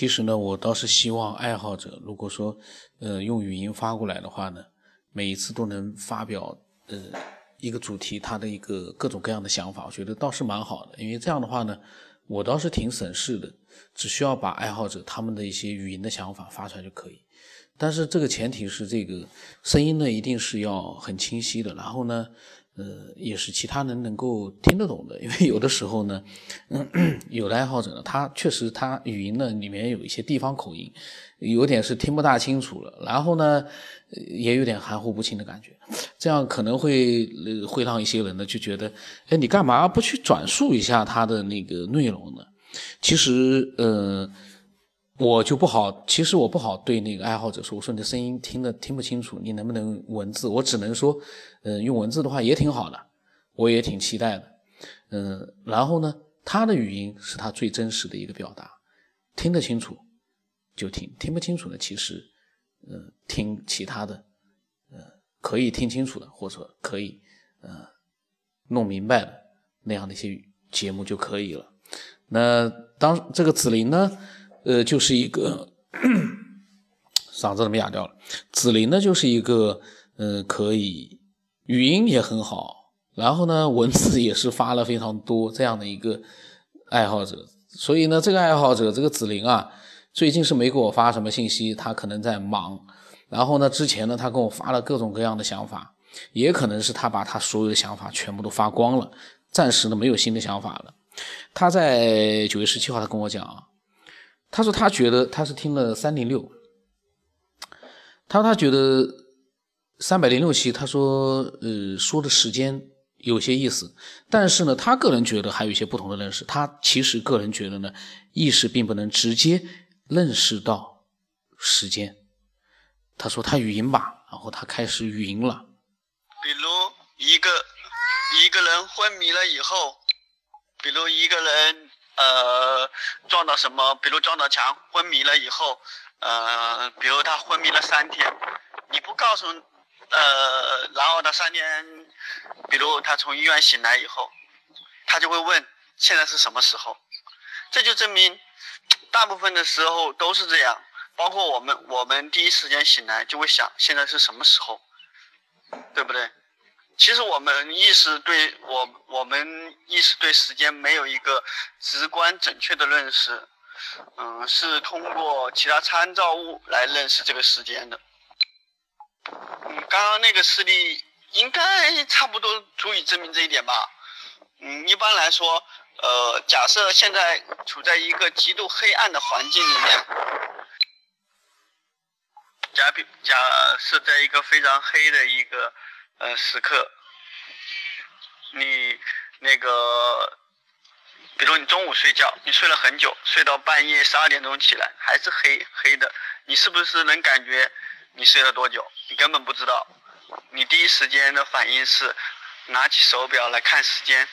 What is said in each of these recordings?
其实呢，我倒是希望爱好者，如果说，呃，用语音发过来的话呢，每一次都能发表，呃，一个主题，他的一个各种各样的想法，我觉得倒是蛮好的。因为这样的话呢，我倒是挺省事的，只需要把爱好者他们的一些语音的想法发出来就可以。但是这个前提是，这个声音呢，一定是要很清晰的，然后呢。呃，也是其他人能够听得懂的，因为有的时候呢，有的爱好者呢，他确实他语音呢里面有一些地方口音，有点是听不大清楚了，然后呢，也有点含糊不清的感觉，这样可能会会让一些人呢就觉得，哎，你干嘛不去转述一下他的那个内容呢？其实，呃。我就不好，其实我不好对那个爱好者说，我说你的声音听得听不清楚，你能不能文字？我只能说，嗯，用文字的话也挺好的，我也挺期待的，嗯，然后呢，他的语音是他最真实的一个表达，听得清楚就听，听不清楚呢，其实，嗯，听其他的，呃，可以听清楚的，或者可以，呃，弄明白的那样的一些节目就可以了。那当这个紫菱呢？呃，就是一个嗓子怎么哑掉了？紫菱呢，就是一个呃，可以语音也很好，然后呢，文字也是发了非常多这样的一个爱好者。所以呢，这个爱好者这个紫菱啊，最近是没给我发什么信息，他可能在忙。然后呢，之前呢，他跟我发了各种各样的想法，也可能是他把他所有的想法全部都发光了，暂时呢没有新的想法了。他在九月十七号，他跟我讲。他说他觉得他是听了三零六，他说他觉得三百零六期，他说呃说的时间有些意思，但是呢，他个人觉得还有一些不同的认识。他其实个人觉得呢，意识并不能直接认识到时间。他说他语音吧，然后他开始语音了。比如一个一个人昏迷了以后，比如一个人。呃，撞到什么？比如撞到墙，昏迷了以后，呃，比如他昏迷了三天，你不告诉，呃，然后他三天，比如他从医院醒来以后，他就会问现在是什么时候？这就证明，大部分的时候都是这样，包括我们，我们第一时间醒来就会想现在是什么时候，对不对？其实我们意识对我，我们意识对时间没有一个直观准确的认识，嗯，是通过其他参照物来认识这个时间的。嗯，刚刚那个事例应该差不多足以证明这一点吧。嗯，一般来说，呃，假设现在处在一个极度黑暗的环境里面，假比假设在一个非常黑的一个。呃，时刻，你那个，比如你中午睡觉，你睡了很久，睡到半夜十二点钟起来，还是黑黑的，你是不是能感觉你睡了多久？你根本不知道，你第一时间的反应是拿起手表来看时间。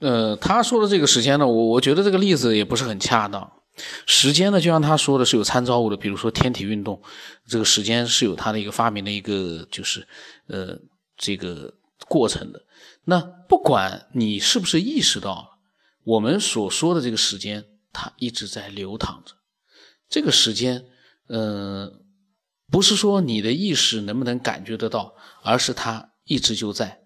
呃，他说的这个时间呢，我我觉得这个例子也不是很恰当。时间呢，就像他说的是有参照物的，比如说天体运动，这个时间是有它的一个发明的一个就是呃这个过程的。那不管你是不是意识到，我们所说的这个时间，它一直在流淌着。这个时间，呃，不是说你的意识能不能感觉得到，而是它一直就在。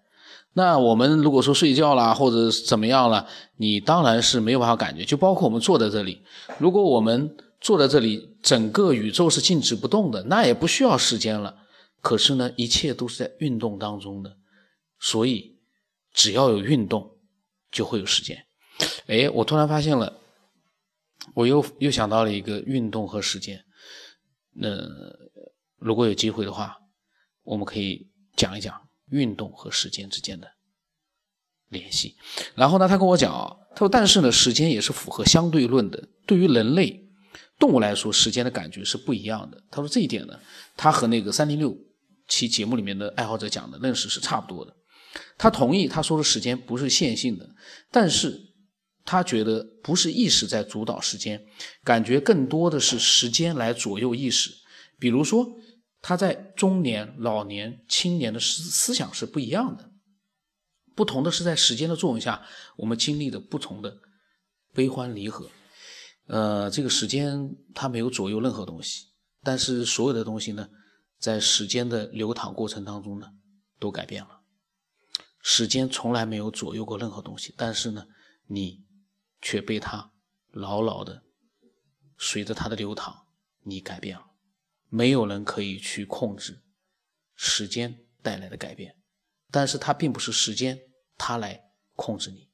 那我们如果说睡觉啦，或者怎么样了，你当然是没有办法感觉。就包括我们坐在这里，如果我们坐在这里，整个宇宙是静止不动的，那也不需要时间了。可是呢，一切都是在运动当中的，所以只要有运动，就会有时间。哎，我突然发现了，我又又想到了一个运动和时间。那如果有机会的话，我们可以讲一讲。运动和时间之间的联系，然后呢，他跟我讲啊，他说，但是呢，时间也是符合相对论的。对于人类动物来说，时间的感觉是不一样的。他说这一点呢，他和那个三零六期节目里面的爱好者讲的认识是差不多的。他同意他说的时间不是线性的，但是他觉得不是意识在主导时间，感觉更多的是时间来左右意识。比如说。他在中年、老年、青年的思思想是不一样的，不同的是在时间的作用下，我们经历的不同的悲欢离合。呃，这个时间它没有左右任何东西，但是所有的东西呢，在时间的流淌过程当中呢，都改变了。时间从来没有左右过任何东西，但是呢，你却被它牢牢的随着它的流淌，你改变了。没有人可以去控制时间带来的改变，但是它并不是时间它来控制你。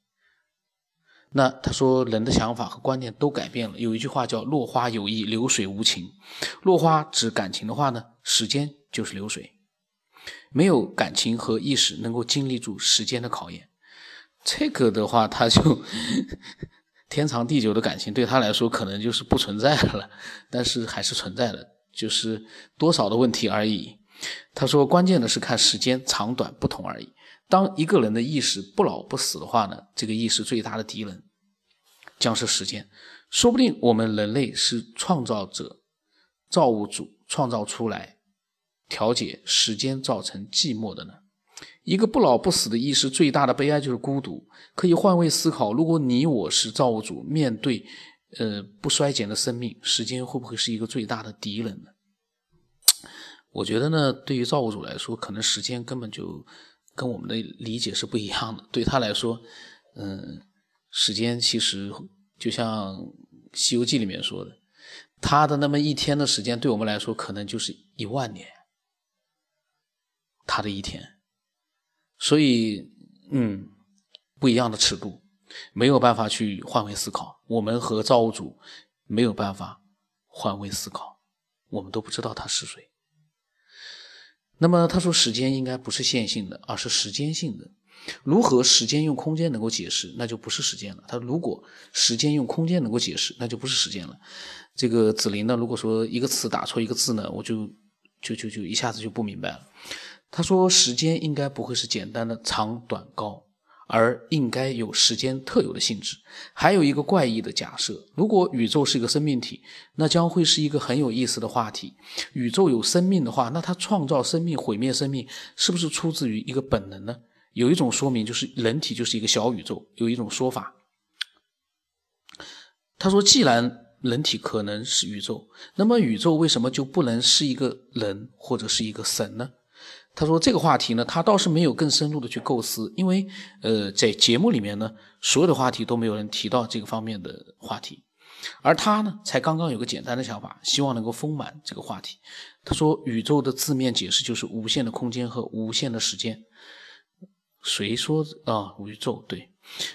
那他说，人的想法和观念都改变了。有一句话叫“落花有意，流水无情”。落花指感情的话呢，时间就是流水，没有感情和意识能够经历住时间的考验。这个的话，他就 天长地久的感情对他来说可能就是不存在了，但是还是存在的，就是多少的问题而已。他说，关键的是看时间长短不同而已。当一个人的意识不老不死的话呢，这个意识最大的敌人将是时间。说不定我们人类是创造者、造物主创造出来调节时间造成寂寞的呢。一个不老不死的意识最大的悲哀就是孤独。可以换位思考，如果你我是造物主，面对呃不衰减的生命，时间会不会是一个最大的敌人呢？我觉得呢，对于造物主来说，可能时间根本就。跟我们的理解是不一样的。对他来说，嗯，时间其实就像《西游记》里面说的，他的那么一天的时间，对我们来说可能就是一万年。他的一天，所以，嗯，不一样的尺度，没有办法去换位思考。我们和造物主没有办法换位思考，我们都不知道他是谁。那么他说，时间应该不是线性的，而是时间性的。如何时间用空间能够解释，那就不是时间了。他如果时间用空间能够解释，那就不是时间了。这个子林呢，如果说一个词打错一个字呢，我就就就就一下子就不明白了。他说，时间应该不会是简单的长短高。而应该有时间特有的性质。还有一个怪异的假设：如果宇宙是一个生命体，那将会是一个很有意思的话题。宇宙有生命的话，那它创造生命、毁灭生命，是不是出自于一个本能呢？有一种说明就是人体就是一个小宇宙。有一种说法，他说，既然人体可能是宇宙，那么宇宙为什么就不能是一个人或者是一个神呢？他说这个话题呢，他倒是没有更深入的去构思，因为呃，在节目里面呢，所有的话题都没有人提到这个方面的话题，而他呢，才刚刚有个简单的想法，希望能够丰满这个话题。他说，宇宙的字面解释就是无限的空间和无限的时间。谁说啊？宇宙对。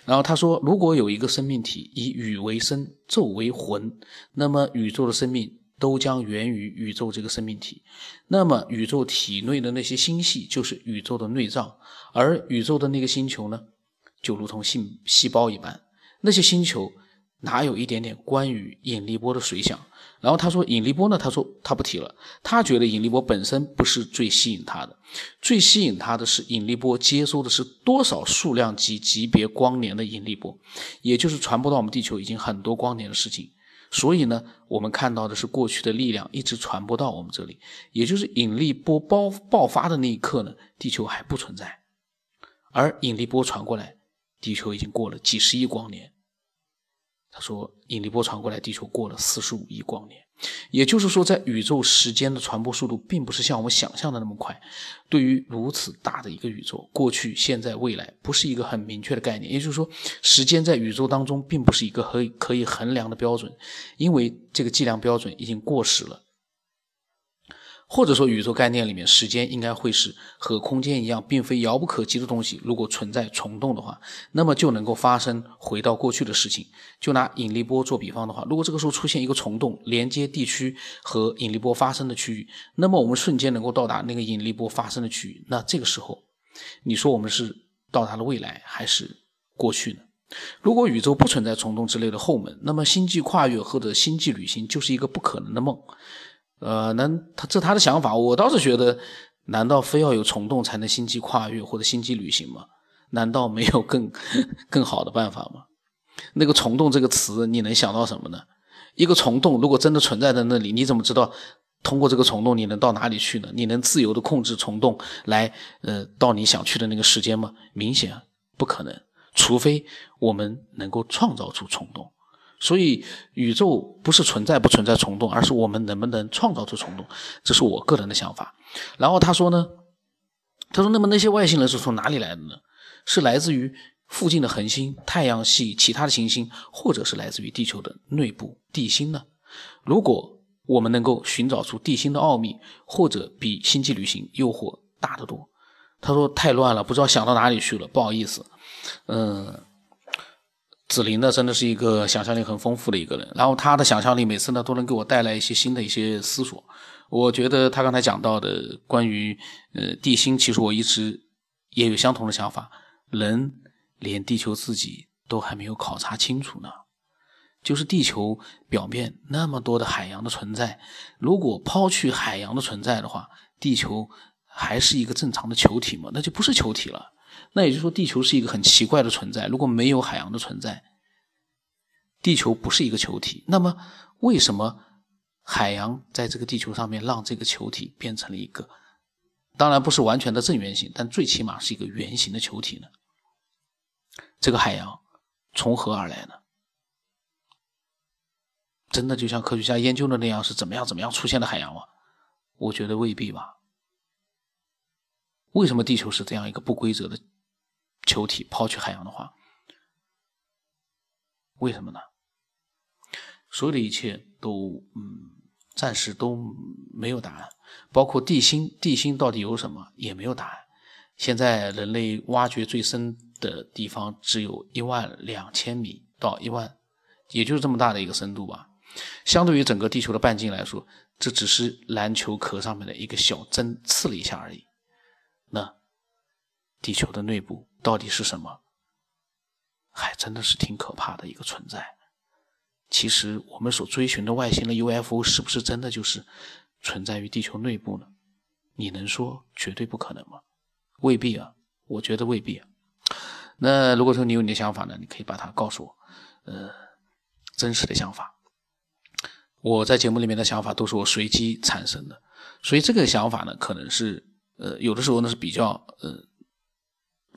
然后他说，如果有一个生命体以宇为身，宙为魂，那么宇宙的生命。都将源于宇宙这个生命体，那么宇宙体内的那些星系就是宇宙的内脏，而宇宙的那个星球呢，就如同细细胞一般。那些星球哪有一点点关于引力波的水响？然后他说引力波呢，他说他不提了，他觉得引力波本身不是最吸引他的，最吸引他的是引力波接收的是多少数量级级别光年的引力波，也就是传播到我们地球已经很多光年的事情。所以呢，我们看到的是过去的力量一直传播到我们这里，也就是引力波爆爆发的那一刻呢，地球还不存在，而引力波传过来，地球已经过了几十亿光年。他说，引力波传过来，地球过了四十五亿光年。也就是说，在宇宙时间的传播速度并不是像我们想象的那么快。对于如此大的一个宇宙，过去、现在、未来不是一个很明确的概念。也就是说，时间在宇宙当中并不是一个可以可以衡量的标准，因为这个计量标准已经过时了。或者说，宇宙概念里面，时间应该会是和空间一样，并非遥不可及的东西。如果存在虫洞的话，那么就能够发生回到过去的事情。就拿引力波做比方的话，如果这个时候出现一个虫洞，连接地区和引力波发生的区域，那么我们瞬间能够到达那个引力波发生的区域。那这个时候，你说我们是到达了未来还是过去呢？如果宇宙不存在虫洞之类的后门，那么星际跨越或者星际旅行就是一个不可能的梦。呃，能他这他的想法，我倒是觉得，难道非要有虫洞才能星际跨越或者星际旅行吗？难道没有更 更好的办法吗？那个虫洞这个词，你能想到什么呢？一个虫洞如果真的存在在那里，你怎么知道通过这个虫洞你能到哪里去呢？你能自由的控制虫洞来呃到你想去的那个时间吗？明显不可能，除非我们能够创造出虫洞。所以宇宙不是存在不存在虫洞，而是我们能不能创造出虫洞，这是我个人的想法。然后他说呢，他说那么那些外星人是从哪里来的呢？是来自于附近的恒星、太阳系其他的行星，或者是来自于地球的内部地心呢？如果我们能够寻找出地心的奥秘，或者比星际旅行诱惑大得多，他说太乱了，不知道想到哪里去了，不好意思，嗯。紫菱呢，真的是一个想象力很丰富的一个人。然后他的想象力每次呢，都能给我带来一些新的一些思索。我觉得他刚才讲到的关于呃地心，其实我一直也有相同的想法。人连地球自己都还没有考察清楚呢，就是地球表面那么多的海洋的存在，如果抛去海洋的存在的话，地球还是一个正常的球体吗？那就不是球体了。那也就是说，地球是一个很奇怪的存在。如果没有海洋的存在，地球不是一个球体。那么，为什么海洋在这个地球上面让这个球体变成了一个，当然不是完全的正圆形，但最起码是一个圆形的球体呢？这个海洋从何而来呢？真的就像科学家研究的那样，是怎么样怎么样出现的海洋吗？我觉得未必吧。为什么地球是这样一个不规则的？球体抛去海洋的话，为什么呢？所有的一切都嗯，暂时都没有答案，包括地心，地心到底有什么也没有答案。现在人类挖掘最深的地方只有一万两千米到一万，也就是这么大的一个深度吧。相对于整个地球的半径来说，这只是篮球壳上面的一个小针刺了一下而已。地球的内部。到底是什么？还真的是挺可怕的一个存在。其实我们所追寻的外星的 UFO 是不是真的就是存在于地球内部呢？你能说绝对不可能吗？未必啊，我觉得未必啊。那如果说你有你的想法呢，你可以把它告诉我，呃，真实的想法。我在节目里面的想法都是我随机产生的，所以这个想法呢，可能是呃有的时候呢是比较呃。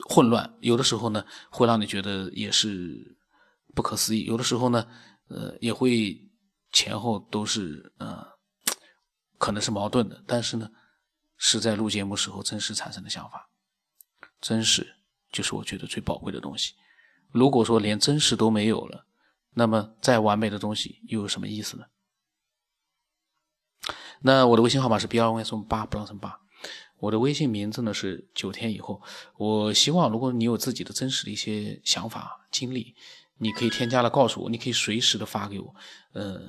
混乱，有的时候呢会让你觉得也是不可思议，有的时候呢，呃，也会前后都是呃，可能是矛盾的。但是呢，是在录节目时候真实产生的想法，真实就是我觉得最宝贵的东西。如果说连真实都没有了，那么再完美的东西又有什么意思呢？那我的微信号码是 B 二 Y 送八不让成八。我的微信名字呢是九天以后。我希望，如果你有自己的真实的一些想法经历，你可以添加了告诉我，你可以随时的发给我。呃，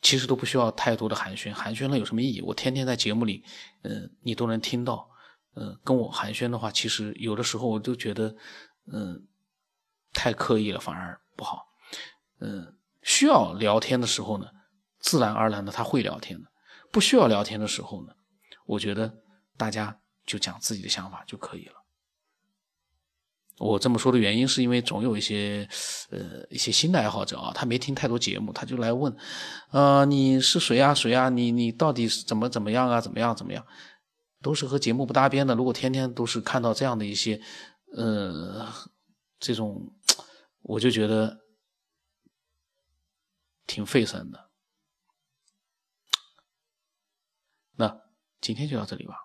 其实都不需要太多的寒暄，寒暄了有什么意义？我天天在节目里，呃，你都能听到。呃，跟我寒暄的话，其实有的时候我都觉得，嗯，太刻意了，反而不好。嗯，需要聊天的时候呢，自然而然的他会聊天的；不需要聊天的时候呢。我觉得大家就讲自己的想法就可以了。我这么说的原因是因为总有一些呃一些新的爱好者啊，他没听太多节目，他就来问，呃，你是谁啊？谁啊？你你到底是怎么怎么样啊？怎么样怎么样？都是和节目不搭边的。如果天天都是看到这样的一些呃这种，我就觉得挺费神的。今天就到这里吧。